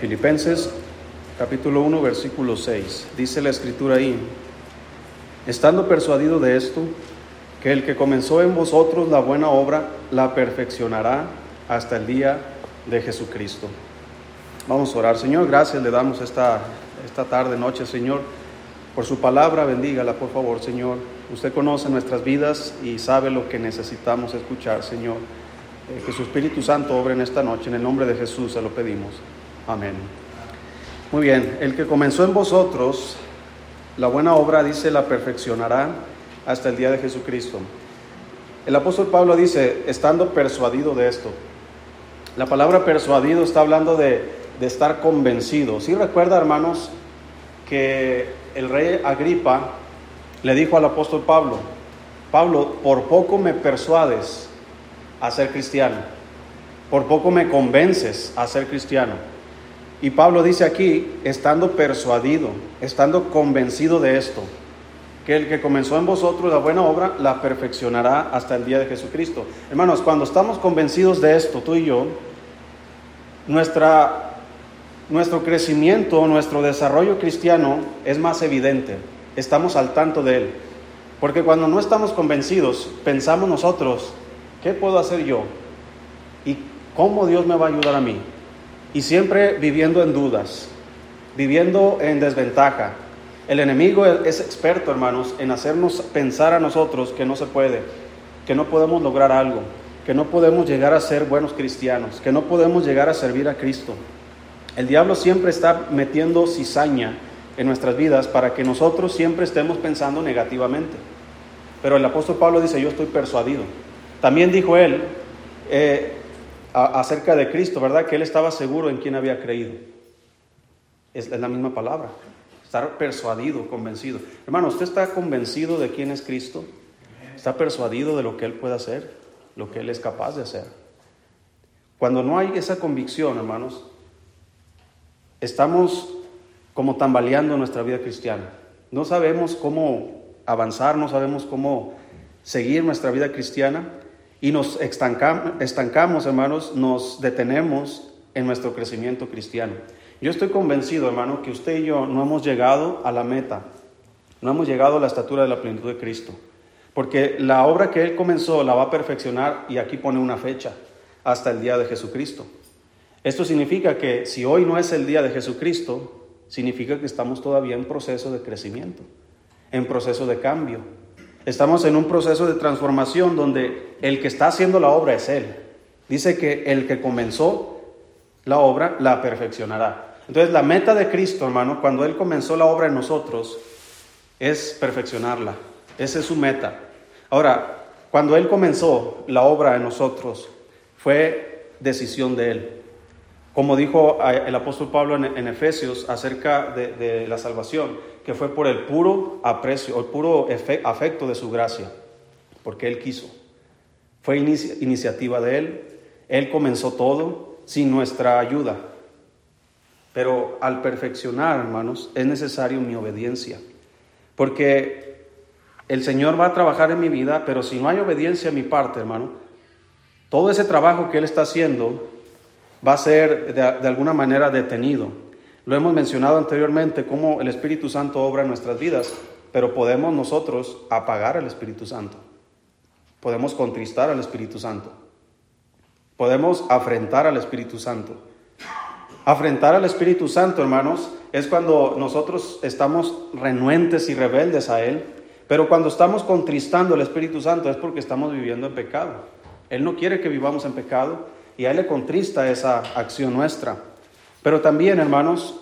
Filipenses capítulo 1 versículo 6. Dice la escritura ahí, estando persuadido de esto, que el que comenzó en vosotros la buena obra la perfeccionará hasta el día de Jesucristo. Vamos a orar. Señor, gracias le damos esta, esta tarde, noche, Señor, por su palabra. Bendígala, por favor, Señor. Usted conoce nuestras vidas y sabe lo que necesitamos escuchar, Señor. Eh, que su Espíritu Santo obre en esta noche. En el nombre de Jesús se lo pedimos. Amén. Muy bien, el que comenzó en vosotros la buena obra, dice, la perfeccionará hasta el día de Jesucristo. El apóstol Pablo dice, estando persuadido de esto. La palabra persuadido está hablando de, de estar convencido. Si recuerda, hermanos, que el rey Agripa le dijo al apóstol Pablo, Pablo, por poco me persuades a ser cristiano, por poco me convences a ser cristiano. Y Pablo dice aquí, estando persuadido, estando convencido de esto, que el que comenzó en vosotros la buena obra la perfeccionará hasta el día de Jesucristo. Hermanos, cuando estamos convencidos de esto, tú y yo, nuestra, nuestro crecimiento, nuestro desarrollo cristiano es más evidente, estamos al tanto de él. Porque cuando no estamos convencidos, pensamos nosotros, ¿qué puedo hacer yo? ¿Y cómo Dios me va a ayudar a mí? Y siempre viviendo en dudas, viviendo en desventaja. El enemigo es experto, hermanos, en hacernos pensar a nosotros que no se puede, que no podemos lograr algo, que no podemos llegar a ser buenos cristianos, que no podemos llegar a servir a Cristo. El diablo siempre está metiendo cizaña en nuestras vidas para que nosotros siempre estemos pensando negativamente. Pero el apóstol Pablo dice, yo estoy persuadido. También dijo él, eh, acerca de Cristo, ¿verdad? Que él estaba seguro en quién había creído. Es, la misma palabra. Estar persuadido, convencido. Hermano, ¿usted está convencido de quién es Cristo? ¿Está persuadido de lo que Él puede hacer? Lo que Él es capaz de hacer. Cuando no hay esa convicción, hermanos, estamos como tambaleando nuestra vida cristiana. No sabemos cómo avanzar, no sabemos cómo seguir nuestra vida cristiana y nos estancamos, hermanos, nos detenemos en nuestro crecimiento cristiano. Yo estoy convencido, hermano, que usted y yo no hemos llegado a la meta, no hemos llegado a la estatura de la plenitud de Cristo, porque la obra que Él comenzó la va a perfeccionar y aquí pone una fecha, hasta el día de Jesucristo. Esto significa que si hoy no es el día de Jesucristo, significa que estamos todavía en proceso de crecimiento, en proceso de cambio, Estamos en un proceso de transformación donde el que está haciendo la obra es Él. Dice que el que comenzó la obra la perfeccionará. Entonces la meta de Cristo, hermano, cuando Él comenzó la obra en nosotros, es perfeccionarla. Esa es su meta. Ahora, cuando Él comenzó la obra en nosotros, fue decisión de Él. Como dijo el apóstol Pablo en, Efesios acerca de, la salvación, que fue por el puro aprecio, el puro afecto de su gracia, porque Él quiso. Fue iniciativa de Él, Él comenzó todo sin nuestra ayuda. Pero al perfeccionar, hermanos, es necesario mi obediencia, porque el Señor va a trabajar en mi vida, pero si no hay obediencia a mi parte, hermano, todo ese trabajo que Él está haciendo va a ser de, alguna manera detenido. Lo hemos mencionado anteriormente, cómo el Espíritu Santo obra en nuestras vidas, pero podemos nosotros apagar al Espíritu Santo. Podemos contristar al Espíritu Santo. Podemos afrentar al Espíritu Santo. Afrentar al Espíritu Santo, hermanos, es cuando nosotros estamos renuentes y rebeldes a Él, pero cuando estamos contristando al Espíritu Santo es porque estamos viviendo en pecado. Él no quiere que vivamos en pecado, y a Él le contrista esa acción nuestra. Pero también, hermanos,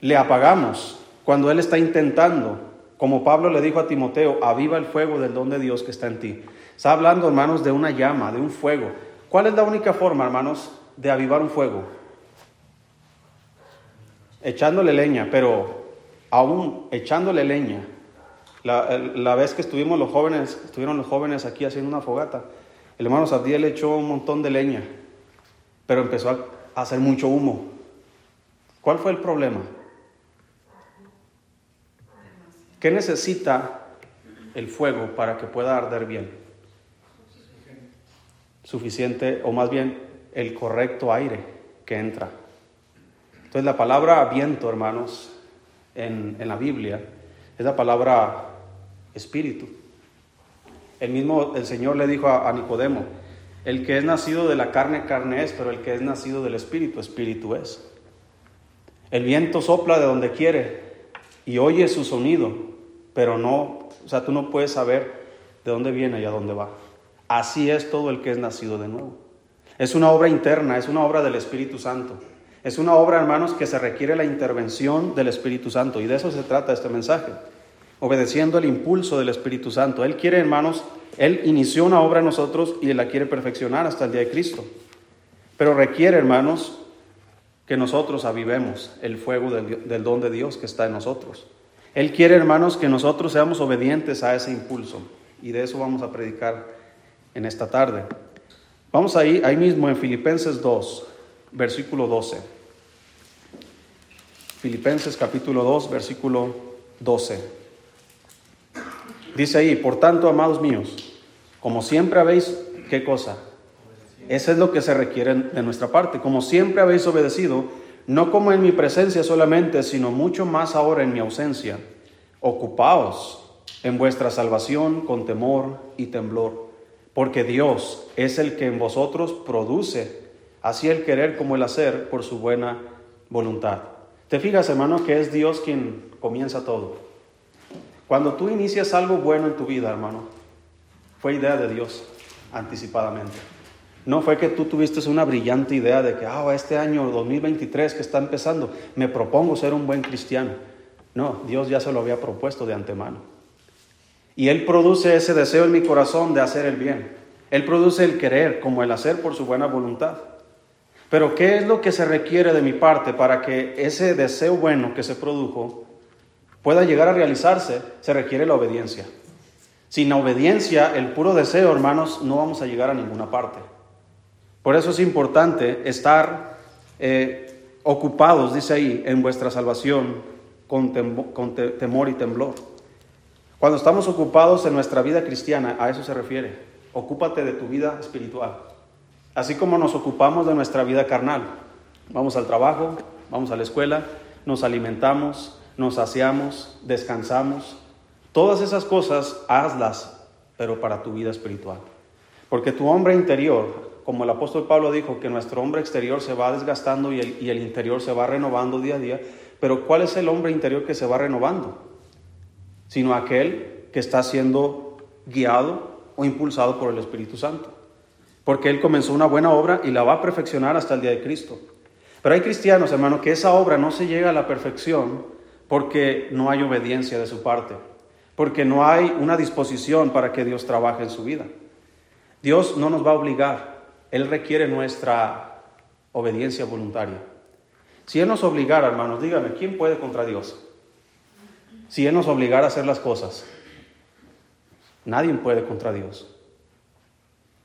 le apagamos cuando Él está intentando, como Pablo le dijo a Timoteo, aviva el fuego del don de Dios que está en ti. Está hablando, hermanos, de una llama, de un fuego. ¿Cuál es la única forma, hermanos, de avivar un fuego? Echándole leña, pero aún echándole leña. La, la vez que estuvimos los jóvenes, estuvieron los jóvenes aquí haciendo una fogata, el hermano le echó un montón de leña, pero empezó a hacer mucho humo. ¿Cuál fue el problema? ¿Qué necesita el fuego para que pueda arder bien? Suficiente, o más bien el correcto aire que entra. Entonces la palabra viento, hermanos, en, la Biblia es la palabra espíritu. El mismo, el Señor le dijo a, a Nicodemo, el que es nacido de la carne, carne es, pero el que es nacido del espíritu, espíritu es. El viento sopla de donde quiere y oye su sonido, pero no, o sea, tú no puedes saber de dónde viene y a dónde va. Así es todo el que es nacido de nuevo. Es una obra interna, es una obra del Espíritu Santo. Es una obra, hermanos, que se requiere la intervención del Espíritu Santo. Y de eso se trata este mensaje. Obedeciendo el impulso del Espíritu Santo. Él quiere, hermanos, él inició una obra en nosotros y la quiere perfeccionar hasta el día de Cristo. Pero requiere, hermanos, que nosotros avivemos el fuego del, don de Dios que está en nosotros. Él quiere, hermanos, que nosotros seamos obedientes a ese impulso. Y de eso vamos a predicar en esta tarde. Vamos ahí, ahí mismo en Filipenses 2, versículo 12. Filipenses capítulo 2, versículo 12. Dice ahí, por tanto, amados míos, como siempre habéis, ¿qué cosa? Eso es lo que se requiere de nuestra parte. Como siempre habéis obedecido, no como en mi presencia solamente, sino mucho más ahora en mi ausencia. Ocupaos en vuestra salvación con temor y temblor, porque Dios es el que en vosotros produce así el querer como el hacer por su buena voluntad. Te fijas, hermano, que es Dios quien comienza todo. Cuando tú inicias algo bueno en tu vida, hermano, fue idea de Dios anticipadamente. No fue que tú tuviste una brillante idea de que, ah, este año 2023 que está empezando, me propongo ser un buen cristiano. No, Dios ya se lo había propuesto de antemano. Y Él produce ese deseo en mi corazón de hacer el bien. Él produce el querer como el hacer por su buena voluntad. Pero ¿qué es lo que se requiere de mi parte para que ese deseo bueno que se produjo pueda llegar a realizarse, se requiere la obediencia. Sin obediencia, el puro deseo, hermanos, no vamos a llegar a ninguna parte. Por eso es importante estar eh, ocupados, dice ahí, en vuestra salvación con, con temor y temblor. Cuando estamos ocupados en nuestra vida cristiana, a eso se refiere. Ocúpate de tu vida espiritual. Así como nos ocupamos de nuestra vida carnal. Vamos al trabajo, vamos a la escuela, nos alimentamos, nos saciamos, descansamos. Todas esas cosas hazlas, pero para tu vida espiritual. Porque tu hombre interior, como el apóstol Pablo dijo, que nuestro hombre exterior se va desgastando y el, y el interior se va renovando día a día, pero ¿cuál es el hombre interior que se va renovando? Sino aquel que está siendo guiado o impulsado por el Espíritu Santo. Porque Él comenzó una buena obra y la va a perfeccionar hasta el día de Cristo. Pero hay cristianos, hermano, que esa obra no se llega a la perfección porque no hay obediencia de su parte, porque no hay una disposición para que Dios trabaje en su vida. Dios no nos va a obligar, Él requiere nuestra obediencia voluntaria. Si Él nos obligara, hermanos, dígame, ¿quién puede contra Dios? Si Él nos obligara a hacer las cosas, nadie puede contra Dios.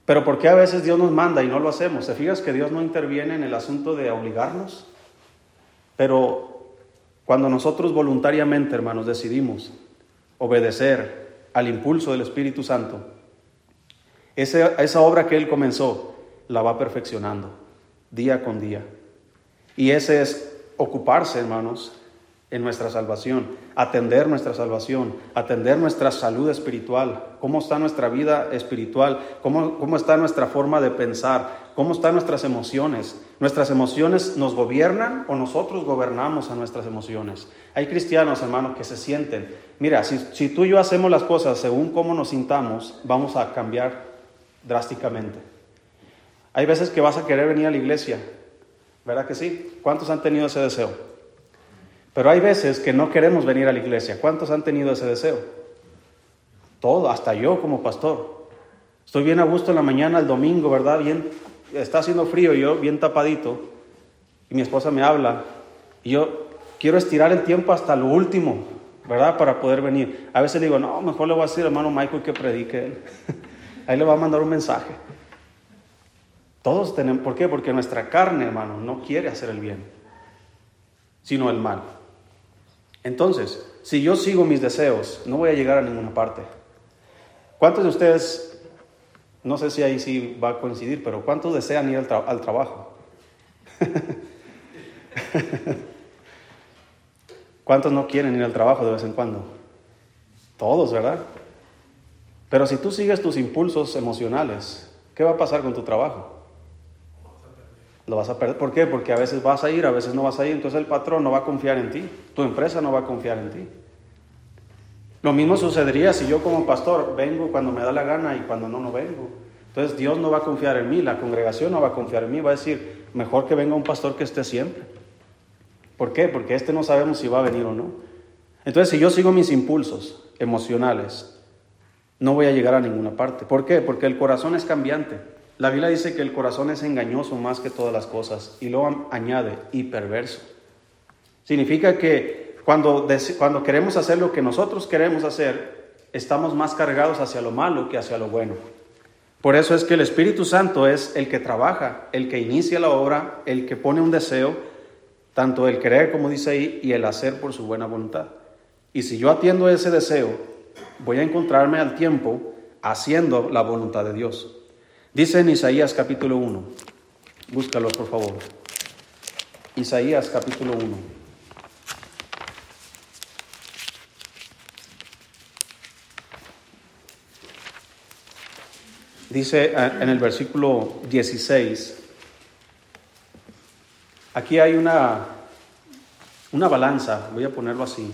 Pero ¿por qué a veces Dios nos manda y no lo hacemos? ¿Se fijas que Dios no interviene en el asunto de obligarnos? Pero cuando nosotros voluntariamente, hermanos, decidimos obedecer al impulso del Espíritu Santo, esa, esa obra que Él comenzó la va perfeccionando día con día. Y ese es ocuparse, hermanos, en nuestra salvación, atender nuestra salvación, atender nuestra salud espiritual, cómo está nuestra vida espiritual, cómo, cómo está nuestra forma de pensar, cómo están nuestras emociones. ¿Nuestras emociones nos gobiernan o nosotros gobernamos a nuestras emociones? Hay cristianos, hermanos, que se sienten, mira, si, si tú y yo hacemos las cosas según cómo nos sintamos, vamos a cambiar drásticamente. Hay veces que vas a querer venir a la iglesia, ¿verdad que sí? ¿Cuántos han tenido ese deseo? Pero hay veces que no queremos venir a la iglesia. ¿Cuántos han tenido ese deseo? Todo, hasta yo como pastor. Estoy bien a gusto en la mañana, el domingo, ¿verdad? Bien, está haciendo frío, yo bien tapadito. Y mi esposa me habla. Y yo quiero estirar el tiempo hasta lo último, ¿verdad? Para poder venir. A veces digo, no, mejor le voy a decir hermano Michael que predique. Ahí le va a mandar un mensaje. Todos tenemos, ¿por qué? Porque nuestra carne, hermano, no quiere hacer el bien, sino el mal. Entonces, si yo sigo mis deseos, no voy a llegar a ninguna parte. ¿Cuántos de ustedes, no sé si ahí sí va a coincidir, pero cuántos desean ir al, trabajo? ¿Cuántos no quieren ir al trabajo de vez en cuando? Todos, ¿verdad? Pero si tú sigues tus impulsos emocionales, ¿qué va a pasar con tu trabajo? Lo vas a perder. ¿Por qué? Porque a veces vas a ir, a veces no vas a ir. Entonces el patrón no va a confiar en ti. Tu empresa no va a confiar en ti. Lo mismo sucedería si yo como pastor vengo cuando me da la gana y cuando no, no vengo. Entonces Dios no va a confiar en mí, la congregación no va a confiar en mí, va a decir, mejor que venga un pastor que esté siempre. ¿Por qué? Porque este no sabemos si va a venir o no. Entonces si yo sigo mis impulsos emocionales, no voy a llegar a ninguna parte. ¿Por qué? Porque el corazón es cambiante. La Biblia dice que el corazón es engañoso más que todas las cosas y luego añade y. Significa que cuando, queremos hacer lo que nosotros queremos hacer, estamos más cargados hacia lo malo que hacia lo bueno. Por eso es que el Espíritu Santo es el que trabaja, el que inicia la obra, el que pone un deseo, tanto el querer como dice ahí, y el hacer por su buena voluntad. Y si yo atiendo ese deseo, voy a encontrarme al tiempo haciendo la voluntad de Dios. Dice en Isaías capítulo 1, búscalo por favor. Isaías capítulo 1. Dice eh, en el versículo 16, aquí hay una, una balanza, voy a ponerlo así.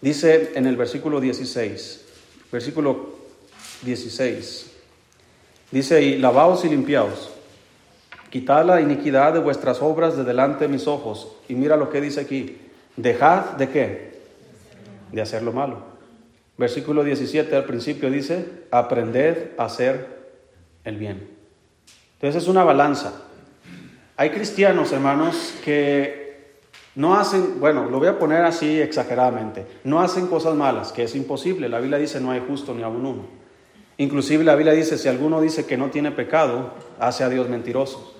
Dice en el versículo 16, versículo 16, dice, y lavaos y limpiaos, quitad la iniquidad de vuestras obras de delante de mis ojos. Y mira lo que dice aquí, dejad de qué? De hacer lo malo. Versículo 17 al principio dice, aprended a hacer el bien. Entonces es una balanza. Hay cristianos, hermanos, que no hacen, bueno, lo voy a poner así exageradamente, no hacen cosas malas, que es imposible. La Biblia dice no hay justo ni aún uno. Inclusive la Biblia dice, si alguno dice que no tiene pecado, hace a Dios mentiroso.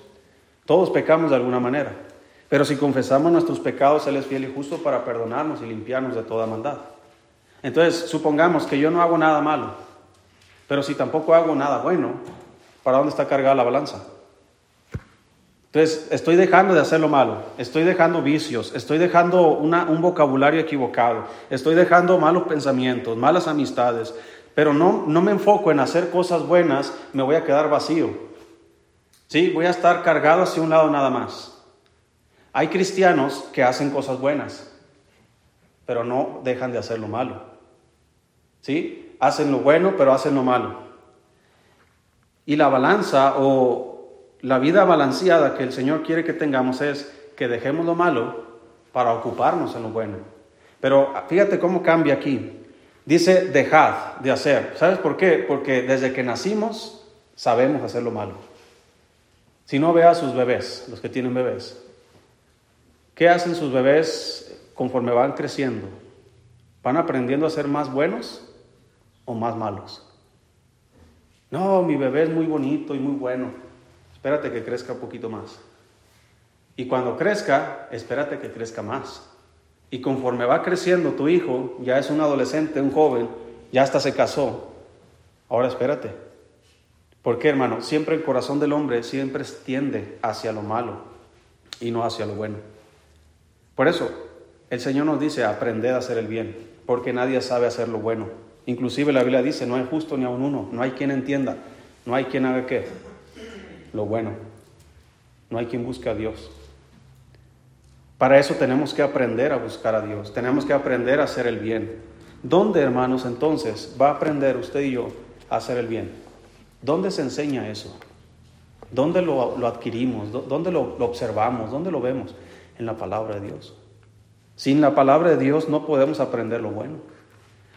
Todos pecamos de alguna manera. Pero si confesamos nuestros pecados, Él es fiel y justo para perdonarnos y limpiarnos de toda maldad. Entonces, supongamos que yo no hago nada malo, pero si tampoco hago nada bueno, ¿para dónde está cargada la balanza? Entonces, estoy dejando de hacer lo malo, estoy dejando vicios, estoy dejando un vocabulario equivocado, estoy dejando malos pensamientos, malas amistades, pero no, no me enfoco en hacer cosas buenas, me voy a quedar vacío. Sí, voy a estar cargado hacia un lado nada más. Hay cristianos que hacen cosas buenas, pero no dejan de hacer lo malo. ¿Sí? Hacen lo bueno, pero hacen lo malo. Y la balanza o la vida balanceada que el Señor quiere que tengamos es que dejemos lo malo para ocuparnos en lo bueno. Pero fíjate cómo cambia aquí. Dice dejad de hacer. ¿Sabes por qué? Porque desde que nacimos sabemos hacer lo malo. Si no ve a sus bebés, los que tienen bebés, ¿qué hacen sus bebés conforme van creciendo? ¿Van aprendiendo a ser más buenos o más malos. No, mi bebé es muy bonito y muy bueno. Espérate que crezca un poquito más. Y cuando crezca, espérate que crezca más. Y conforme va creciendo tu hijo, ya es un adolescente, un joven, ya hasta se casó. Ahora espérate. ¿Por qué, hermano? Siempre el corazón del hombre siempre tiende hacia lo malo y no hacia lo bueno. Por eso, el Señor nos dice, aprended a hacer el bien, porque nadie sabe hacer lo bueno. Inclusive la Biblia dice, no hay justo ni aun uno, no hay quien entienda, no hay quien haga qué, lo bueno, no hay quien busque a Dios. Para eso tenemos que aprender a buscar a Dios, tenemos que aprender a hacer el bien. ¿Dónde, hermanos, entonces va a aprender usted y yo a hacer el bien? ¿Dónde se enseña eso? ¿Dónde lo, adquirimos? ¿Dónde lo, lo observamos? ¿Dónde lo vemos? En la palabra de Dios. Sin la palabra de Dios no podemos aprender lo bueno.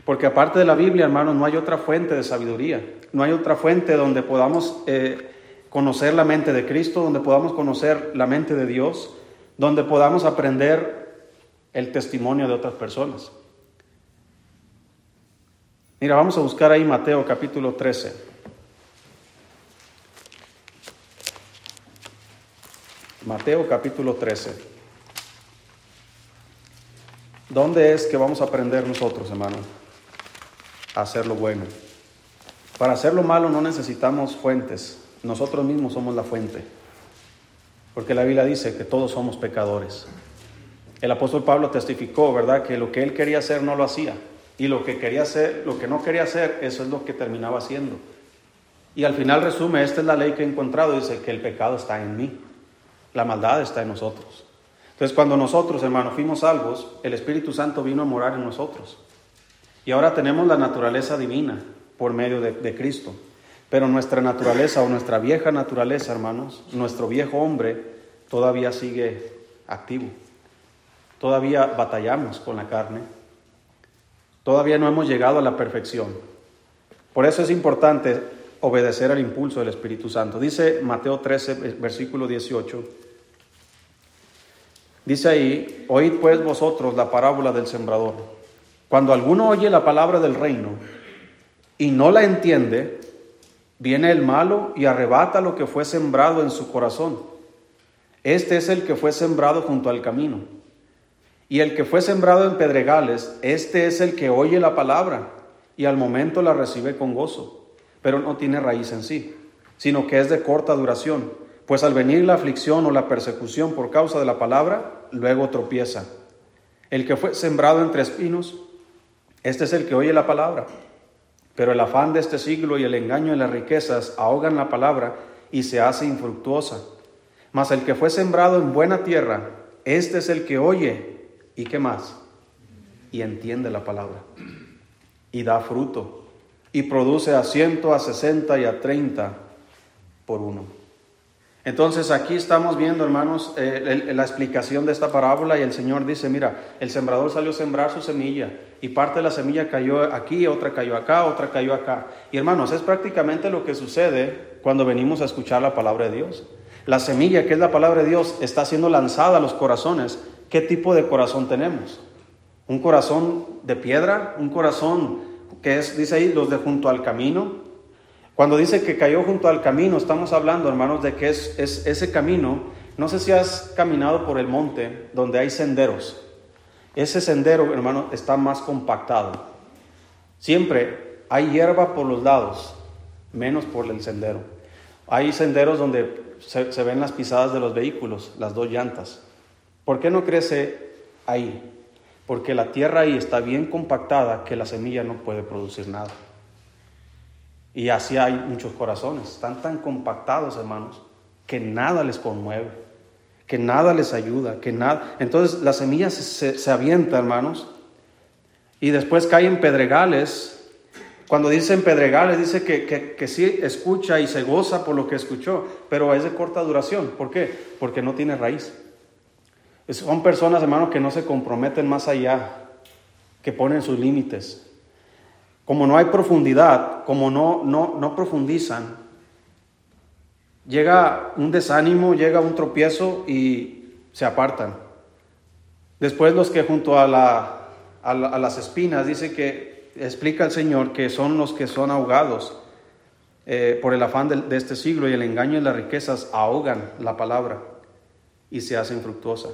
Porque aparte de la Biblia, hermanos, no hay otra fuente de sabiduría. No hay otra fuente donde podamos eh, conocer la mente de Cristo, donde podamos conocer la mente de Dios, donde podamos aprender el testimonio de otras personas. Mira, vamos a buscar ahí Mateo capítulo 13. Mateo capítulo 13. ¿Dónde es que vamos a aprender nosotros, hacer lo bueno. Para hacer lo malo no necesitamos fuentes, nosotros mismos somos la fuente. porque la Biblia dice que todos somos pecadores. El apóstol Pablo testificó, ¿verdad?, que lo que él quería hacer no lo hacía. Y lo que quería hacer, lo que no quería hacer, eso es lo que terminaba haciendo. Y al final resume, esta es la ley que he encontrado, dice que el pecado está en mí, la maldad está en nosotros. Entonces cuando nosotros, hermanos, fuimos salvos, el Espíritu Santo vino a morar en nosotros. Y ahora tenemos la naturaleza divina por medio de, Cristo. Pero nuestra naturaleza o nuestra vieja naturaleza, hermanos, nuestro viejo hombre, todavía sigue activo. Todavía batallamos con la carne. Todavía no hemos llegado a la perfección. Por eso es importante obedecer al impulso del Espíritu Santo. Dice Mateo 13, versículo 18. Dice ahí, oíd pues vosotros la parábola del sembrador. Cuando alguno oye la palabra del reino y no la entiende, viene el malo y arrebata lo que fue sembrado en su corazón. Este es el que fue sembrado junto al camino. Y el que fue sembrado en pedregales, este es el que oye la palabra y al momento la recibe con gozo, pero no tiene raíz en sí, sino que es de corta duración, pues al venir la aflicción o la persecución por causa de la palabra, luego tropieza. El que fue sembrado entre espinos, este es el que oye la palabra, pero el afán de este siglo y el engaño de las riquezas ahogan la palabra y se hace infructuosa. Mas el que fue sembrado en buena tierra, este es el que oye ¿Y qué más? Y entiende la palabra. Y da fruto. Y produce a ciento, a sesenta y a treinta por uno. Entonces aquí estamos viendo, hermanos, eh, la explicación de esta parábola y el Señor dice, mira, el sembrador salió a sembrar su semilla y parte de la semilla cayó aquí, otra cayó acá, otra cayó acá. Y hermanos, es prácticamente lo que sucede cuando venimos a escuchar la palabra de Dios. La semilla, que es la palabra de Dios, está siendo lanzada a los corazones ¿Qué tipo de corazón tenemos? ¿Un corazón de piedra? ¿Un corazón que es, dice ahí, los de junto al camino? Cuando dice que cayó junto al camino, estamos hablando, hermanos, de que es, es ese camino. No sé si has caminado por el monte donde hay senderos. Ese sendero, hermano, está más compactado. Siempre hay hierba por los lados, menos por el sendero. Hay senderos donde se ven las pisadas de los vehículos, las dos llantas. ¿Por qué no crece ahí? Porque la tierra ahí está bien compactada que la semilla no puede producir nada. Y así hay muchos corazones, están tan compactados, hermanos, que nada les conmueve, que nada les ayuda, que nada. Entonces la semilla se, avienta, hermanos, y después caen pedregales. Cuando dicen pedregales, dice que, que, que sí escucha y se goza por lo que escuchó, pero es de corta duración. ¿Por qué? Porque no tiene raíz. Son personas, hermanos, que no se comprometen más allá, que ponen sus límites. Como no hay profundidad, como no, no, no profundizan, llega un desánimo, llega un tropiezo y se apartan. Después los que junto a, la, a, las espinas, dice que explica el Señor que son los que son ahogados eh, por el afán de, de este siglo y el engaño y las riquezas ahogan la palabra y se hacen fructuosa.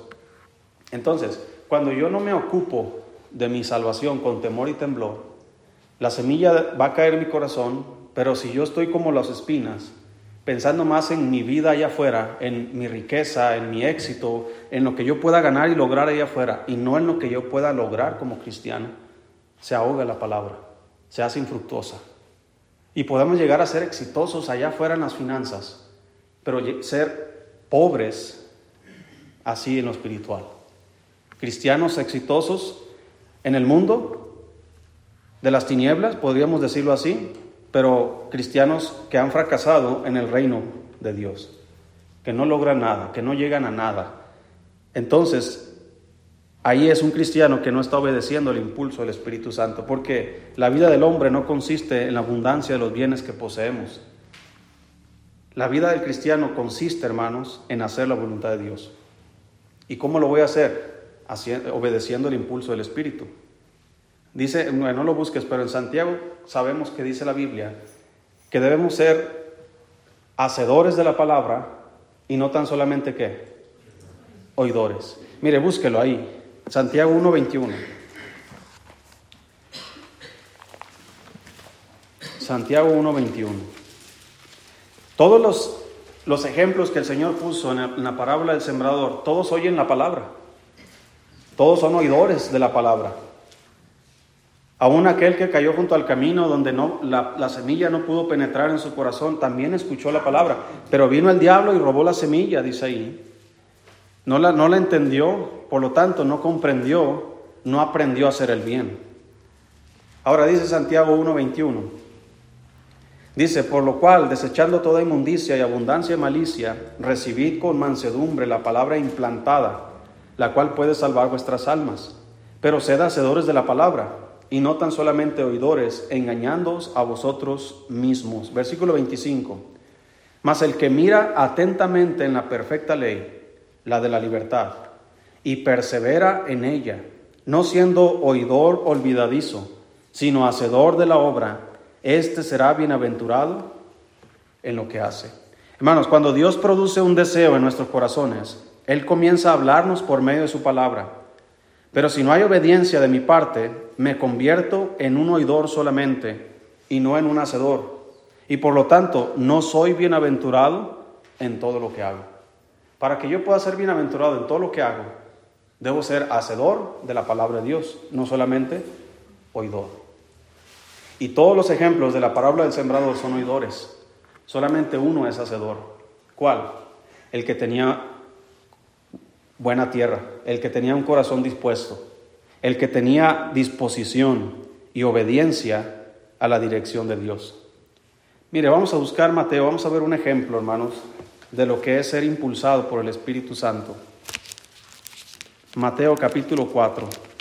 Entonces, cuando yo no me ocupo de mi salvación con temor y temblor, la semilla va a caer en mi corazón, pero si yo estoy como las espinas, pensando más en mi vida allá afuera, en mi riqueza, en mi éxito, en lo que yo pueda ganar y lograr allá afuera, y no en lo que yo pueda lograr como cristiano, se ahoga la palabra, se hace infructuosa. Y podemos llegar a ser exitosos allá afuera en las finanzas, pero ser pobres así en lo espiritual cristianos exitosos en el mundo de las tinieblas, podríamos decirlo así, pero cristianos que han fracasado en el reino de Dios, que no logran nada, que no llegan a nada. Entonces, ahí es un cristiano que no está obedeciendo el impulso del Espíritu Santo, porque la vida del hombre no consiste en la abundancia de los bienes que poseemos. La vida del cristiano consiste, hermanos, en hacer la voluntad de Dios. ¿Y cómo lo voy a hacer? obedeciendo el impulso del Espíritu. Dice, no lo busques, pero en Santiago sabemos que dice la Biblia que debemos ser hacedores de la palabra y no tan solamente que oidores. Mire, búsquelo ahí, Santiago 1.21. Santiago 1.21. Todos los los ejemplos que el Señor puso en la parábola del sembrador, todos oyen la palabra. Todos son oidores de la palabra. Aún aquel que cayó junto al camino donde no, la, semilla no pudo penetrar en su corazón, también escuchó la palabra. Pero vino el diablo y robó la semilla, dice ahí. No la, no la entendió, por lo tanto no comprendió, no aprendió a hacer el bien. Ahora dice Santiago 1.21. Dice, por lo cual, desechando toda inmundicia y abundancia de malicia, recibid con mansedumbre la palabra implantada la cual puede salvar vuestras almas. Pero sed hacedores de la palabra y no tan solamente oidores, engañándoos a vosotros mismos. Versículo 25. Mas el que mira atentamente en la perfecta ley, la de la libertad, y persevera en ella, no siendo oidor olvidadizo, sino hacedor de la obra, éste será bienaventurado en lo que hace. Hermanos, cuando Dios produce un deseo en nuestros corazones, él comienza a hablarnos por medio de su palabra. Pero si no hay obediencia de mi parte, me convierto en un oidor solamente y no en un hacedor. Y por lo tanto, no soy bienaventurado en todo lo que hago. Para que yo pueda ser bienaventurado en todo lo que hago, debo ser hacedor de la palabra de Dios, no solamente oidor. Y todos los ejemplos de la parábola del sembrador son oidores. Solamente uno es hacedor. ¿Cuál? El que tenía buena tierra, el que tenía un corazón dispuesto, el que tenía disposición y obediencia a la dirección de Dios. Mire, vamos a buscar Mateo, vamos a ver un ejemplo, hermanos, de lo que es ser impulsado por el Espíritu Santo. Mateo capítulo 4.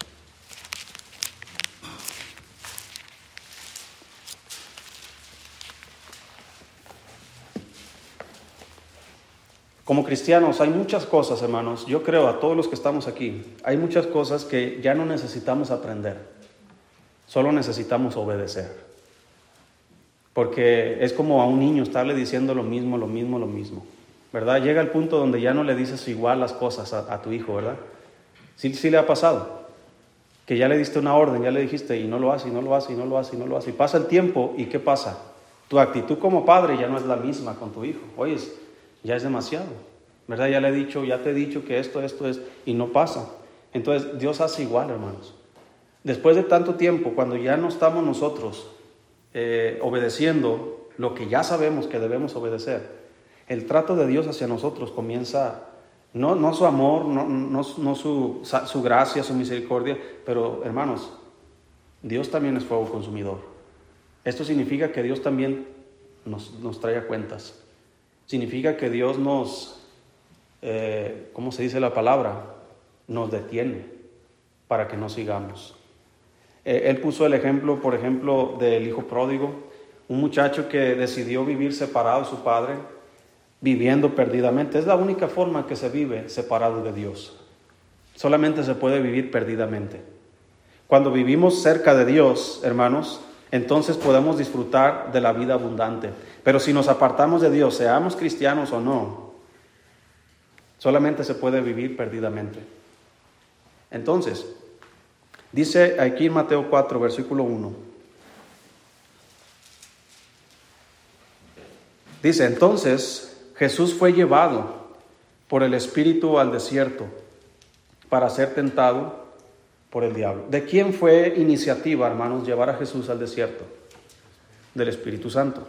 Como cristianos hay muchas cosas, hermanos, yo creo a todos los que estamos aquí, hay muchas cosas que ya no necesitamos aprender, solo necesitamos obedecer. Porque es como a un niño estarle diciendo lo mismo, lo mismo, lo mismo. ¿Verdad? Llega el punto donde ya no le dices igual las cosas a, tu hijo, ¿verdad? Sí, sí le ha pasado. Que ya le diste una orden, ya le dijiste y no lo hace, y no lo hace, y no lo hace, y no lo hace. Y pasa el tiempo y ¿qué pasa? Tu actitud como padre ya no es la misma con tu hijo. Oyes, ya es demasiado. ¿Verdad? Ya le he dicho, ya te he dicho que esto, esto es, y no pasa. Entonces Dios hace igual, hermanos. Después de tanto tiempo, cuando ya no estamos nosotros eh, obedeciendo lo que ya sabemos que debemos obedecer, el trato de Dios hacia nosotros comienza, no, no su amor, no, no, su, su gracia, su misericordia, pero hermanos, Dios también es fuego consumidor. Esto significa que Dios también nos, nos trae a cuentas significa que Dios nos, eh, ¿cómo se dice la palabra? Nos detiene para que no sigamos. Eh, él puso el ejemplo, por ejemplo, del hijo pródigo, un muchacho que decidió vivir separado de su padre, viviendo perdidamente. Es la única forma que se vive separado de Dios. Solamente se puede vivir perdidamente. Cuando vivimos cerca de Dios, hermanos, entonces podemos disfrutar de la vida abundante. Pero si nos apartamos de Dios, seamos cristianos o no, solamente se puede vivir perdidamente. Entonces, dice aquí en Mateo 4, versículo 1. Dice, entonces Jesús fue llevado por el Espíritu al desierto para ser tentado por el diablo. ¿De quién fue iniciativa, hermanos, llevar a Jesús al desierto? Del Espíritu Santo.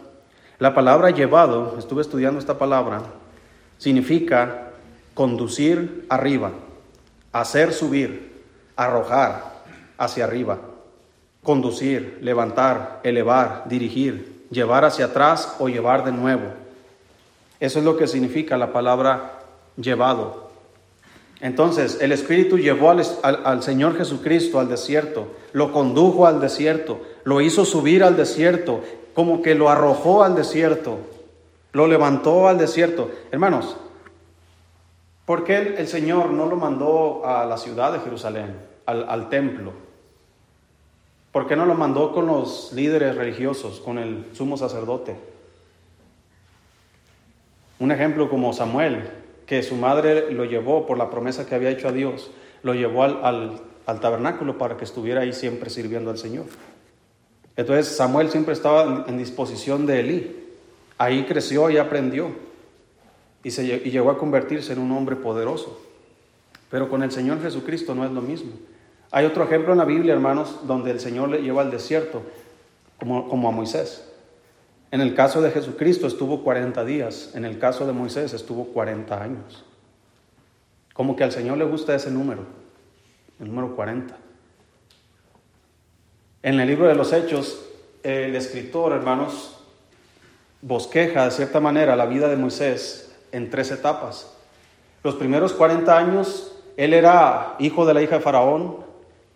La palabra llevado, estuve estudiando esta palabra, significa conducir arriba, hacer subir, arrojar hacia arriba, conducir, levantar, elevar, dirigir, llevar hacia atrás o llevar de nuevo. Eso es lo que significa la palabra llevado. Entonces, el Espíritu llevó al, al, Señor Jesucristo al desierto, lo condujo al desierto, lo hizo subir al desierto, como que lo arrojó al desierto, lo levantó al desierto. Hermanos, ¿por qué el, Señor no lo mandó a la ciudad de Jerusalén, al, al templo? ¿Por qué no lo mandó con los líderes religiosos, con el sumo sacerdote? Un ejemplo como Samuel, que su madre lo llevó por la promesa que había hecho a Dios, lo llevó al, al tabernáculo para que estuviera ahí siempre sirviendo al Señor. Entonces Samuel siempre estaba en disposición de Elí. Ahí creció y aprendió. y, se, y llegó a convertirse en un hombre poderoso. Pero con el Señor Jesucristo no es lo mismo. Hay otro ejemplo en la Biblia, hermanos, donde el Señor le lleva al desierto, como, como a Moisés. En el caso de Jesucristo estuvo 40 días, en el caso de Moisés estuvo 40 años. Como que al Señor le gusta ese número, el número 40. En el libro de los Hechos, el escritor, hermanos, bosqueja de cierta manera la vida de Moisés en tres etapas. Los primeros 40 años, él era hijo de la hija de Faraón,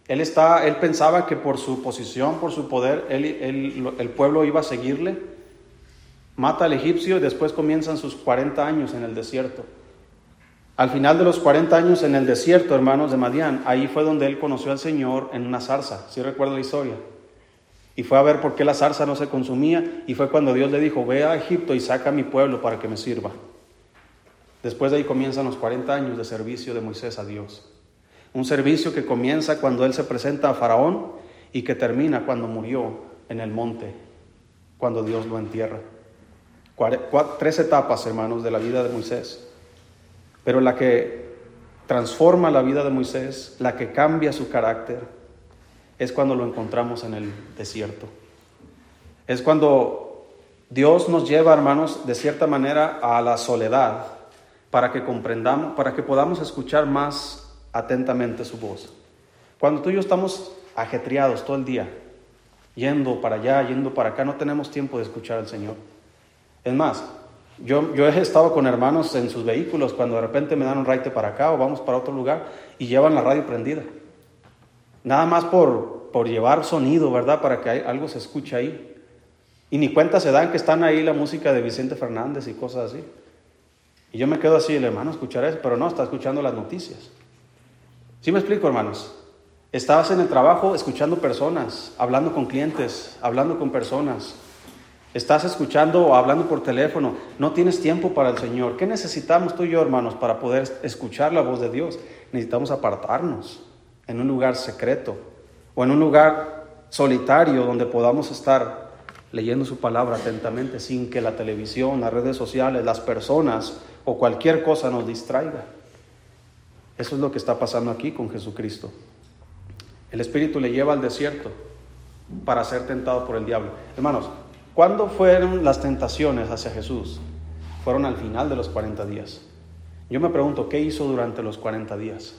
él, está, él pensaba que por su posición, por su poder, el pueblo iba a seguirle. Mata al egipcio y después comienzan sus 40 años en el desierto. Al final de los 40 años en el desierto, hermanos de Madián, ahí fue donde él conoció al Señor en una zarza, si ¿sí recuerda la historia. Y fue a ver por qué la zarza no se consumía y fue cuando Dios le dijo, ve a Egipto y saca a mi pueblo para que me sirva. Después de ahí comienzan los 40 años de servicio de Moisés a Dios. Un servicio que comienza cuando él se presenta a Faraón y que termina cuando murió en el monte, cuando Dios lo entierra. Tres etapas, hermanos, de la vida de Moisés. Pero la que transforma la vida de Moisés, la que cambia su carácter, es cuando lo encontramos en el desierto. Es cuando Dios nos lleva, hermanos, de cierta manera a la soledad para que comprendamos, para que podamos escuchar más atentamente su voz. Cuando tú y yo estamos ajetreados todo el día, yendo para allá, yendo para acá, no tenemos tiempo de escuchar al Señor. Es más, yo, he estado con hermanos en sus vehículos cuando de repente me dan un raite para acá o vamos para otro lugar y llevan la radio prendida. Nada más por, por llevar sonido, ¿verdad? Para que algo se escuche ahí. Y ni cuenta se dan que están ahí la música de Vicente Fernández y cosas así. Y yo me quedo así, el hermano, escuchar eso, pero no, está escuchando las noticias. ¿Sí me explico, hermanos? Estabas en el trabajo escuchando personas, hablando con clientes, hablando con personas. Estás escuchando o hablando por teléfono. No tienes tiempo para el Señor. ¿Qué necesitamos tú y yo, hermanos, para poder escuchar la voz de Dios? Necesitamos apartarnos en un lugar secreto o en un lugar solitario donde podamos estar leyendo su palabra atentamente sin que la televisión, las redes sociales, las personas o cualquier cosa nos distraiga. Eso es lo que está pasando aquí con Jesucristo. El Espíritu le lleva al desierto para ser tentado por el diablo. Hermanos, ¿cuándo fueron las tentaciones hacia Jesús? Fueron al final de los 40 días. Yo me pregunto, ¿qué hizo durante los 40 días?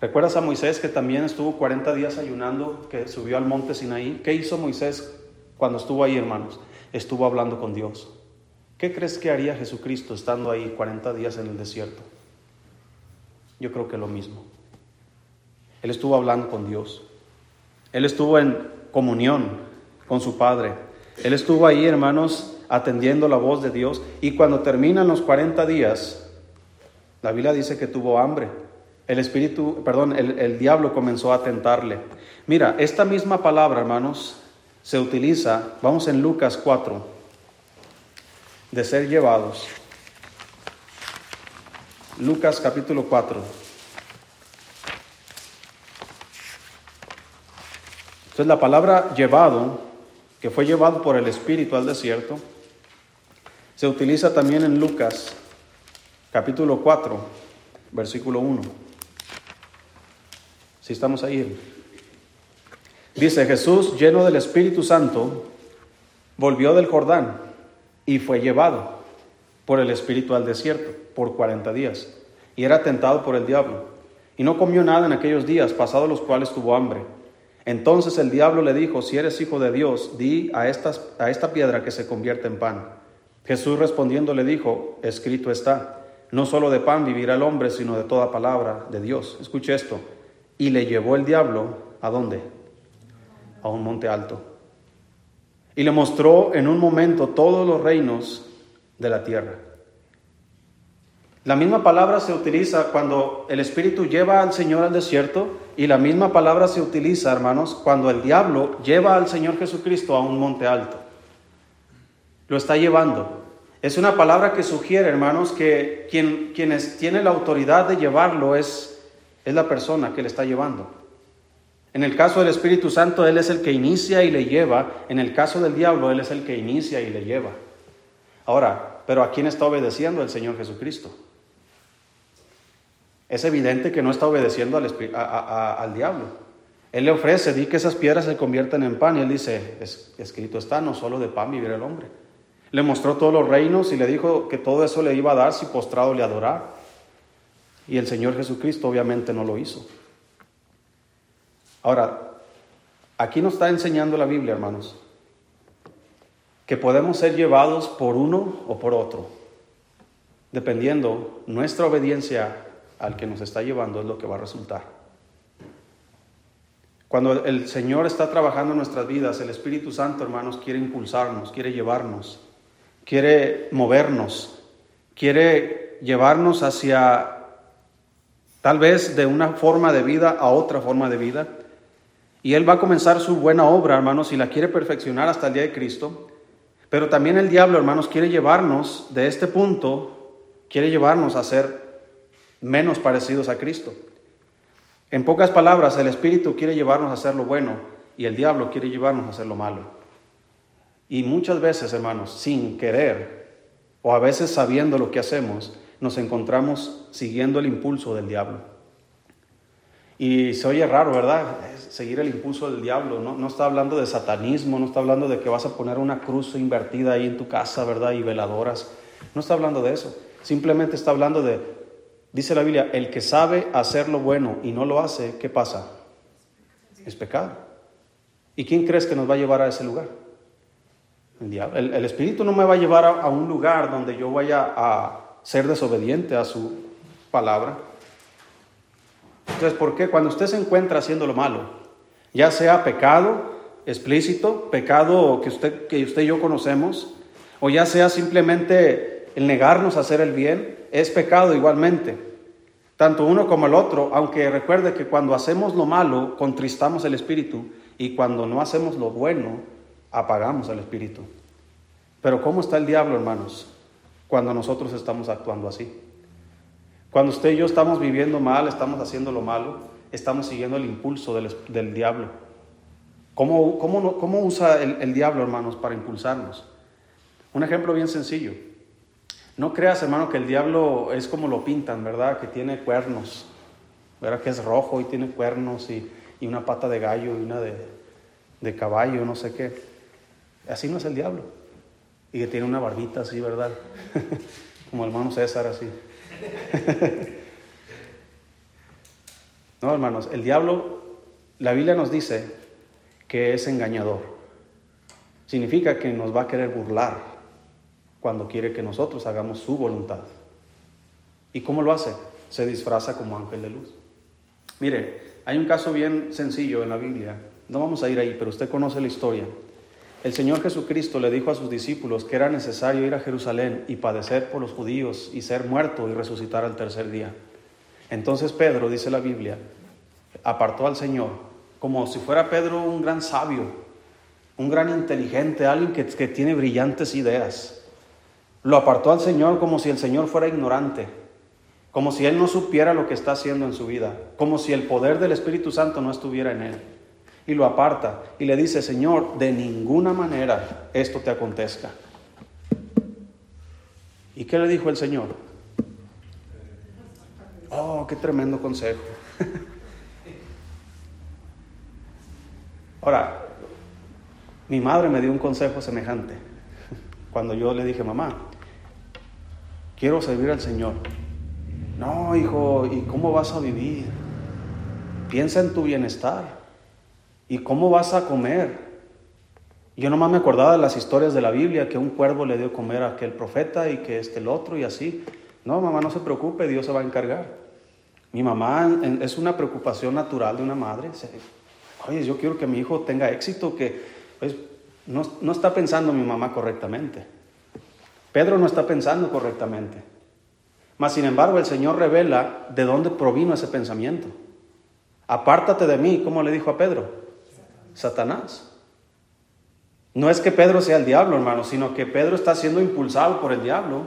¿Recuerdas a Moisés que también estuvo 40 días ayunando, que subió al monte Sinaí? ¿Qué hizo Moisés cuando estuvo ahí, hermanos? Estuvo hablando con Dios. ¿Qué crees que haría Jesucristo estando ahí 40 días en el desierto? Yo creo que lo mismo. Él estuvo hablando con Dios. Él estuvo en comunión con su Padre. Él estuvo ahí, hermanos, atendiendo la voz de Dios. Y cuando terminan los 40 días, la Biblia dice que tuvo hambre. El espíritu, perdón, el, el diablo comenzó a tentarle. Mira, esta misma palabra, hermanos, se utiliza, vamos en Lucas 4, de ser llevados. Lucas capítulo 4. Entonces la palabra llevado, que fue llevado por el Espíritu al desierto, se utiliza también en Lucas capítulo 4, versículo 1. Si estamos ahí. Dice Jesús, lleno del Espíritu Santo, volvió del Jordán y fue llevado por el Espíritu al desierto por cuarenta días, y era tentado por el diablo, y no comió nada en aquellos días, pasados los cuales tuvo hambre. Entonces el diablo le dijo, si eres hijo de Dios, di a, esta piedra que se convierte en pan. Jesús respondiendo le dijo, escrito está, no solo de pan vivirá el hombre, sino de toda palabra de Dios. Escuche esto. Y le llevó el diablo, ¿a dónde? A un monte alto. Y le mostró en un momento todos los reinos de la tierra. La misma palabra se utiliza cuando el Espíritu lleva al Señor al desierto y la misma palabra se utiliza, hermanos, cuando el diablo lleva al Señor Jesucristo a un monte alto. Lo está llevando. Es una palabra que sugiere, hermanos, que quien, quienes tiene la autoridad de llevarlo es, es la persona que le está llevando. En el caso del Espíritu Santo, Él es el que inicia y le lleva. En el caso del diablo, Él es el que inicia y le lleva. Ahora, pero ¿a quién está obedeciendo el Señor Jesucristo? Es evidente que no está obedeciendo al, diablo. Él le ofrece, di que esas piedras se conviertan en pan. Y él dice, escrito está, no solo de pan vivirá el hombre. Le mostró todos los reinos y le dijo que todo eso le iba a dar si postrado le adorar. Y el Señor Jesucristo obviamente no lo hizo. Ahora, aquí nos está enseñando la Biblia, hermanos, que podemos ser llevados por uno o por otro, dependiendo nuestra obediencia al que nos está llevando es lo que va a resultar. Cuando el Señor está trabajando en nuestras vidas, el Espíritu Santo, hermanos, quiere impulsarnos, quiere llevarnos, quiere movernos, quiere llevarnos hacia tal vez de una forma de vida a otra forma de vida. Y Él va a comenzar su buena obra, hermanos, y la quiere perfeccionar hasta el día de Cristo. Pero también el diablo, hermanos, quiere llevarnos de este punto, quiere llevarnos a ser menos parecidos a Cristo. En pocas palabras, el Espíritu quiere llevarnos a hacer lo bueno y el diablo quiere llevarnos a hacer lo malo. Y muchas veces, hermanos, sin querer o a veces sabiendo lo que hacemos, nos encontramos siguiendo el impulso del diablo. Y se oye raro, ¿verdad? Seguir el impulso del diablo. No, no está hablando de satanismo, no está hablando de que vas a poner una cruz invertida ahí en tu casa, ¿verdad? Y veladoras. No está hablando de eso. Simplemente está hablando de Dice la Biblia, el que sabe hacer lo bueno y no lo hace, ¿qué pasa? Es pecado. ¿Y quién crees que nos va a llevar a ese lugar? El, el, Espíritu no me va a llevar a, a, un lugar donde yo vaya a ser desobediente a su palabra. Entonces, ¿por qué? Cuando usted se encuentra haciendo lo malo, ya sea pecado explícito, pecado que usted, que usted y yo conocemos, o ya sea simplemente el negarnos a hacer el bien, es pecado igualmente. Tanto uno como el otro, aunque recuerde que cuando hacemos lo malo, contristamos el espíritu y cuando no hacemos lo bueno, apagamos el espíritu. Pero ¿cómo está el diablo, hermanos, cuando nosotros estamos actuando así? Cuando usted y yo estamos viviendo mal, estamos haciendo lo malo, estamos siguiendo el impulso del, diablo. ¿Cómo, cómo, cómo usa el, el diablo, hermanos, para impulsarnos? Un ejemplo bien sencillo. No creas, hermano, que el diablo es como lo pintan, ¿verdad? Que tiene cuernos, ¿verdad? Que es rojo y tiene cuernos y, una pata de gallo y una de, caballo, no sé qué. Así no es el diablo. Y que tiene una barbita así, ¿verdad? como el hermano César, así. no, hermanos, el diablo, la Biblia nos dice que es engañador. Significa que nos va a querer burlar cuando quiere que nosotros hagamos su voluntad. ¿Y cómo lo hace? Se disfraza como ángel de luz. Mire, hay un caso bien sencillo en la Biblia. No vamos a ir ahí, pero usted conoce la historia. El Señor Jesucristo le dijo a sus discípulos que era necesario ir a Jerusalén y padecer por los judíos y ser muerto y resucitar al tercer día. Entonces Pedro, dice la Biblia, apartó al Señor como si fuera Pedro un gran sabio, un gran inteligente, alguien que, que tiene brillantes ideas. Lo apartó al Señor como si el Señor fuera ignorante, como si Él no supiera lo que está haciendo en su vida, como si el poder del Espíritu Santo no estuviera en Él. Y lo aparta y le dice, Señor, de ninguna manera esto te acontezca. ¿Y qué le dijo el Señor? Oh, qué tremendo consejo. Ahora, mi madre me dio un consejo semejante cuando yo le dije, mamá, quiero servir al Señor. No, hijo, ¿y cómo vas a vivir? Piensa en tu bienestar. ¿Y cómo vas a comer? Yo nomás me acordaba de las historias de la Biblia, que un cuervo le dio comer a aquel profeta y que este el otro y así. No, mamá, no se preocupe, Dios se va a encargar. Mi mamá es una preocupación natural de una madre. Oye, yo quiero que mi hijo tenga éxito, que pues, no, no está pensando mi mamá correctamente. Pedro no está pensando correctamente. Mas, sin embargo, el Señor revela de dónde provino ese pensamiento. Apártate de mí, como le dijo a Pedro, Satanás. No es que Pedro sea el diablo, hermano, sino que Pedro está siendo impulsado por el diablo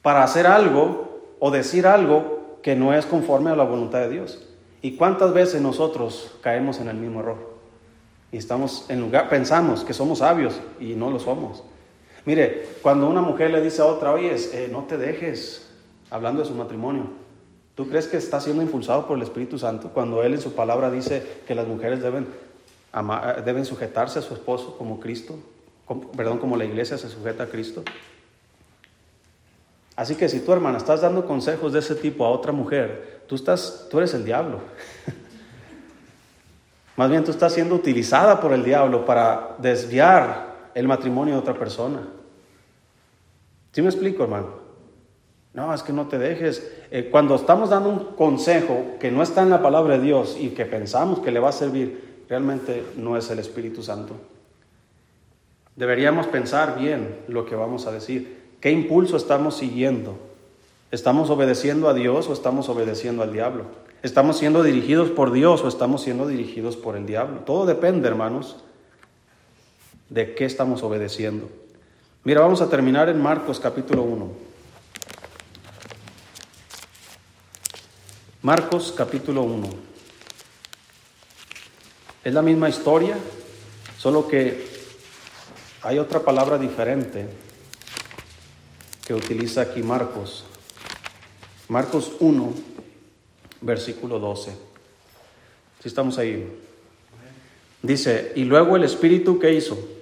para hacer algo o decir algo que no es conforme a la voluntad de Dios. ¿Y cuántas veces nosotros caemos en el mismo error? Y estamos en lugar, pensamos que somos sabios y no lo somos. Mire, cuando una mujer le dice a otra, oye, eh, no te dejes, hablando de su matrimonio, ¿tú crees que está siendo impulsado por el Espíritu Santo cuando Él en su palabra dice que las mujeres deben, deben sujetarse a su esposo como Cristo? perdón, como la iglesia se sujeta a Cristo. Así que si tú, hermana, estás dando consejos de ese tipo a otra mujer, tú, estás, tú eres el diablo. Más bien tú estás siendo utilizada por el diablo para desviar el matrimonio de otra persona. ¿Sí me explico, hermano? No, es que no te dejes. Eh, cuando estamos dando un consejo que no está en la palabra de Dios y que pensamos que le va a servir, realmente no es el Espíritu Santo. Deberíamos pensar bien lo que vamos a decir. ¿Qué impulso estamos siguiendo? ¿Estamos obedeciendo a Dios o estamos obedeciendo al diablo? ¿Estamos siendo dirigidos por Dios o estamos siendo dirigidos por el diablo? Todo depende, hermanos, de qué estamos obedeciendo. Mira, vamos a terminar en Marcos capítulo 1. Marcos capítulo 1. Es la misma historia, solo que hay otra palabra diferente que utiliza aquí Marcos. Marcos 1, versículo 12. Si estamos ahí. Dice, y luego el Espíritu que hizo,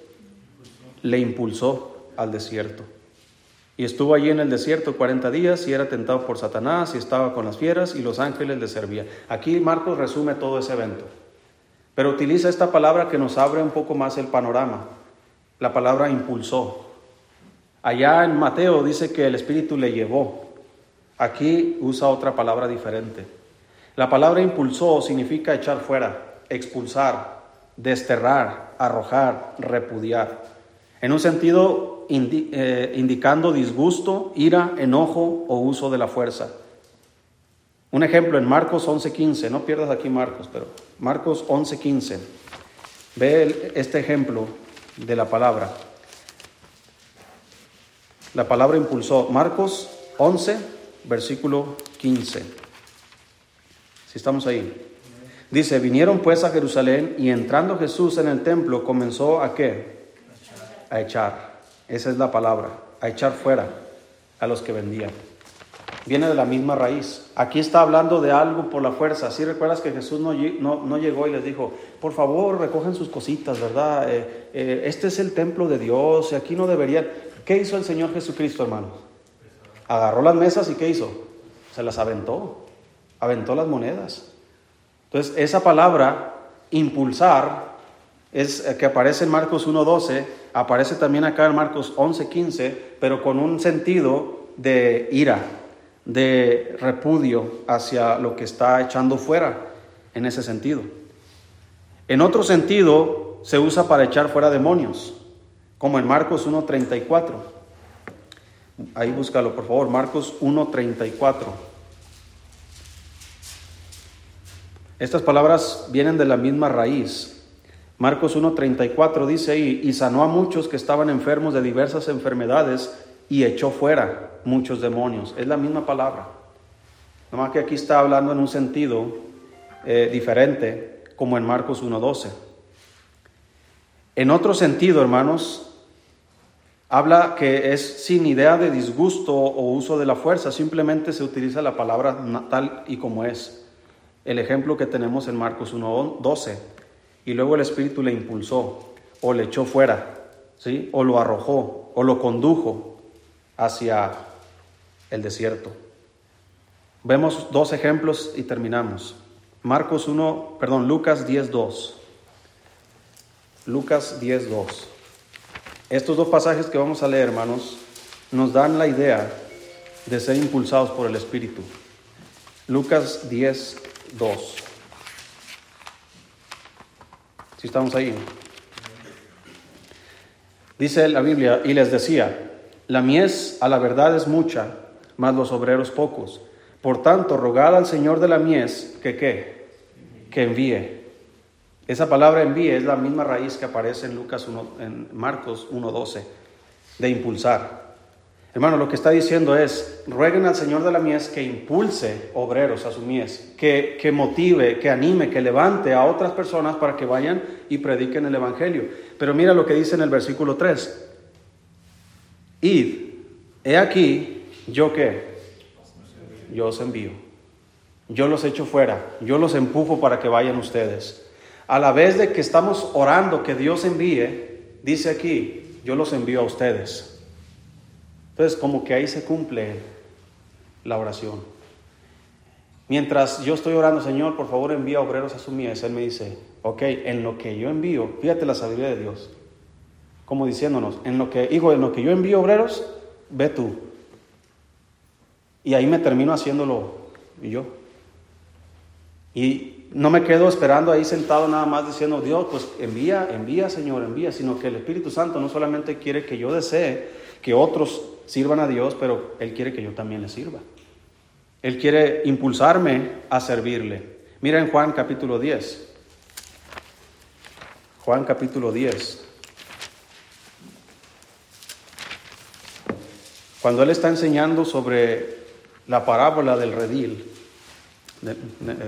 le impulsó al desierto. Y estuvo allí en el desierto 40 días y era tentado por Satanás y estaba con las fieras y los ángeles le servían. Aquí Marcos resume todo ese evento, pero utiliza esta palabra que nos abre un poco más el panorama la palabra impulsó. Allá en Mateo dice que el Espíritu le llevó. Aquí usa otra palabra diferente. La palabra impulsó significa echar fuera, expulsar, desterrar, arrojar, repudiar. En un sentido eh, indicando disgusto, ira, enojo o uso de la fuerza. Un ejemplo en Marcos 11:15, no pierdas aquí Marcos, pero Marcos 11:15. Ve este ejemplo de la palabra. La palabra impulsó. Marcos 11, versículo 15. Si estamos ahí. Dice, vinieron pues a Jerusalén y entrando Jesús en el templo comenzó a qué? A echar. Esa es la palabra. A echar fuera a los que vendían viene de la misma raíz. Aquí está hablando de algo por la fuerza. Si recuerdas que Jesús no, no, llegó y les dijo, por favor, recogen sus cositas, ¿verdad? Eh, eh, este es el templo de Dios y aquí no deberían. ¿Qué hizo el Señor Jesucristo, hermano? Agarró las mesas y ¿qué hizo? Se las aventó, aventó las monedas. Entonces, esa palabra, impulsar, es eh, que aparece en Marcos 1.12, aparece también acá en Marcos 11.15, pero con un sentido de ira, de repudio hacia lo que está echando fuera en ese sentido. En otro sentido, se usa para echar fuera demonios, como en Marcos 1.34. Ahí búscalo, por favor, Marcos 1.34. Estas palabras vienen de la misma raíz. Marcos 1.34 dice y sanó a muchos que estaban enfermos de diversas enfermedades y echó fuera muchos demonios. Es la misma palabra. Nomás que aquí está hablando en un sentido eh, diferente, como en Marcos 1.12. En otro sentido, hermanos, habla que es sin idea de disgusto o uso de la fuerza, simplemente se utiliza la palabra tal y como es. El ejemplo que tenemos en Marcos 1.12. Y luego el Espíritu le impulsó o le echó fuera, ¿sí? o lo arrojó o lo condujo hacia el desierto. Vemos dos ejemplos y terminamos. Marcos 1, perdón, Lucas 10.2. Lucas 10.2. Estos dos pasajes que vamos a leer, hermanos, nos dan la idea de ser impulsados por el Espíritu. Lucas 10.2. Si estamos ahí. Dice la Biblia, y les decía, la mies a la verdad es mucha, mas los obreros pocos. Por tanto, rogad al Señor de la mies que qué, que envíe. Esa palabra envíe es la misma raíz que aparece en Lucas 1, en Marcos 1:12, de impulsar. Hermano, lo que está diciendo es, rueguen al Señor de la mies que impulse obreros a su mies, que, que motive, que anime, que levante a otras personas para que vayan y prediquen el Evangelio. Pero mira lo que dice en el versículo 3. id, he aquí, yo qué, yo os envío. Yo los echo fuera, yo los empujo para que vayan ustedes. A la vez de que estamos orando que Dios envíe, dice aquí, yo los envío a ustedes. Entonces, como que ahí se cumple la oración. Mientras yo estoy orando, Señor, por favor envía obreros a su mies, Él me dice, ok, en lo que yo envío, fíjate la sabiduría de Dios, como diciéndonos, en lo que, hijo, en lo que yo envío obreros, ve tú. Y ahí me termino haciéndolo yo. Y no me quedo esperando ahí sentado nada más diciendo, Dios, pues envía, envía, Señor, envía, sino que el Espíritu Santo no solamente quiere que yo desee que otros sirvan a Dios, pero Él quiere que yo también le sirva. Él quiere impulsarme a servirle. Mira en Juan capítulo 10. Juan capítulo 10. Cuando Él está enseñando sobre la parábola del redil,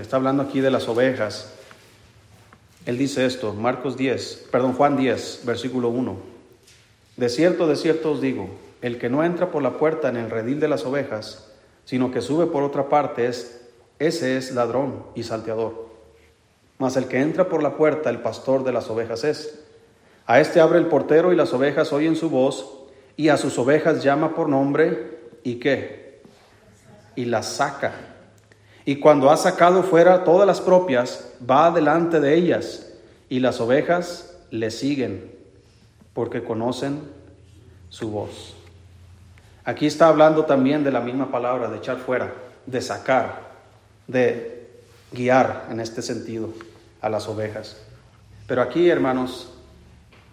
está hablando aquí de las ovejas, Él dice esto, Marcos 10, perdón, Juan 10, versículo 1. De cierto, de cierto os digo, el que no entra por la puerta en el redil de las ovejas, sino que sube por otra parte, es, ese es ladrón y salteador. Mas el que entra por la puerta, el pastor de las ovejas es. A este abre el portero y las ovejas oyen su voz, y a sus ovejas llama por nombre, ¿y qué? Y las saca. Y cuando ha sacado fuera todas las propias, va delante de ellas, y las ovejas le siguen, porque conocen su voz. Aquí está hablando también de la misma palabra, de echar fuera, de sacar, de guiar en este sentido a las ovejas. Pero aquí, hermanos,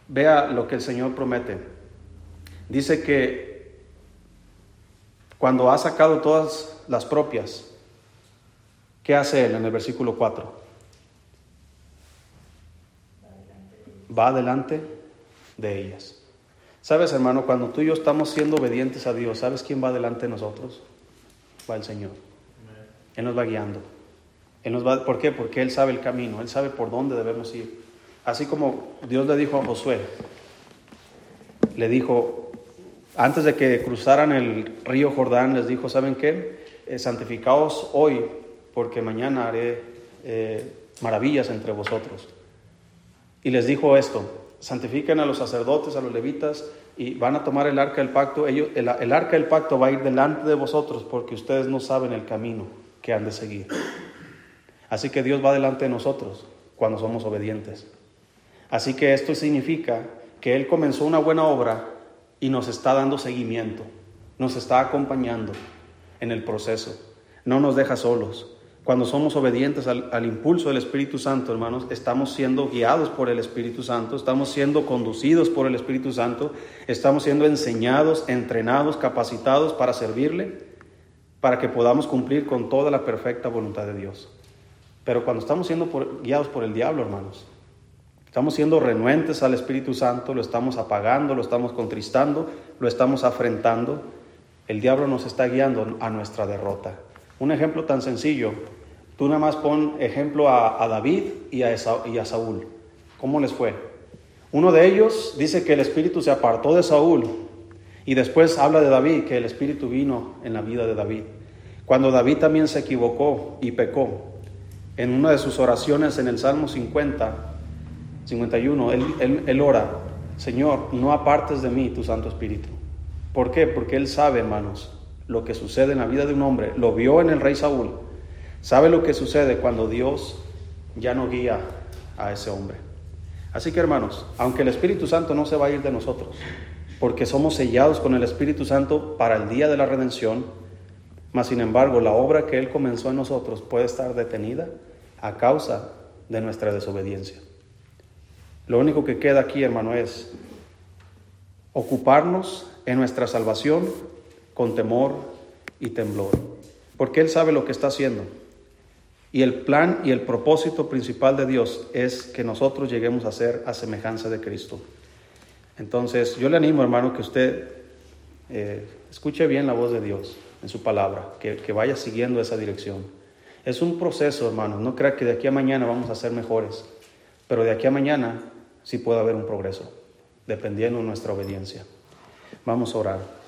vea lo que el Señor promete. Dice que cuando ha sacado todas las propias, ¿qué hace Él en el versículo 4? Va adelante de ellas. Sabes, hermano, cuando tú y yo estamos siendo obedientes a Dios, ¿sabes quién va delante de nosotros? Va el Señor. Él nos va guiando. Él nos va, ¿Por qué? Porque Él sabe el camino, Él sabe por dónde debemos ir. Así como Dios le dijo a Josué, le dijo, antes de que cruzaran el río Jordán, les dijo, ¿saben qué? Eh, santificaos hoy, porque mañana haré eh, maravillas entre vosotros. Y les dijo esto, santifiquen a los sacerdotes, a los levitas, y van a tomar el arca del pacto. Ellos, el, el, arca del pacto va a ir delante de vosotros porque ustedes no saben el camino que han de seguir. Así que Dios va delante de nosotros cuando somos obedientes. Así que esto significa que Él comenzó una buena obra y nos está dando seguimiento, nos está acompañando en el proceso, no nos deja solos. Cuando somos obedientes al, impulso del Espíritu Santo, hermanos, estamos siendo guiados por el Espíritu Santo, estamos siendo conducidos por el Espíritu Santo, estamos siendo enseñados, entrenados, capacitados para servirle, para que podamos cumplir con toda la perfecta voluntad de Dios. Pero cuando estamos siendo guiados por el diablo, hermanos, estamos siendo renuentes al Espíritu Santo, lo estamos apagando, lo estamos contristando, lo estamos afrentando, el diablo nos está guiando a nuestra derrota. Un ejemplo tan sencillo, tú nada más pon ejemplo a, David y a, Saúl. ¿Cómo les fue? Uno de ellos dice que el espíritu se apartó de Saúl y después habla de David, que el espíritu vino en la vida de David. Cuando David también se equivocó y pecó, en una de sus oraciones en el Salmo 50, 51, él, él, él ora, Señor, no apartes de mí tu Santo Espíritu. ¿Por qué? Porque él sabe, hermanos, lo que sucede en la vida de un hombre, lo vio en el rey Saúl, sabe lo que sucede cuando Dios ya no guía a ese hombre. Así que hermanos, aunque el Espíritu Santo no se va a ir de nosotros, porque somos sellados con el Espíritu Santo para el día de la redención, mas sin embargo la obra que Él comenzó en nosotros puede estar detenida a causa de nuestra desobediencia. Lo único que queda aquí, hermano, es ocuparnos en nuestra salvación con temor y temblor, porque Él sabe lo que está haciendo. Y el plan y el propósito principal de Dios es que nosotros lleguemos a ser a semejanza de Cristo. Entonces, yo le animo, hermano, que usted eh, escuche bien la voz de Dios en su palabra, que, que vaya siguiendo esa dirección. Es un proceso, hermano. No crea que de aquí a mañana vamos a ser mejores, pero de aquí a mañana sí puede haber un progreso, dependiendo de nuestra obediencia. Vamos a orar.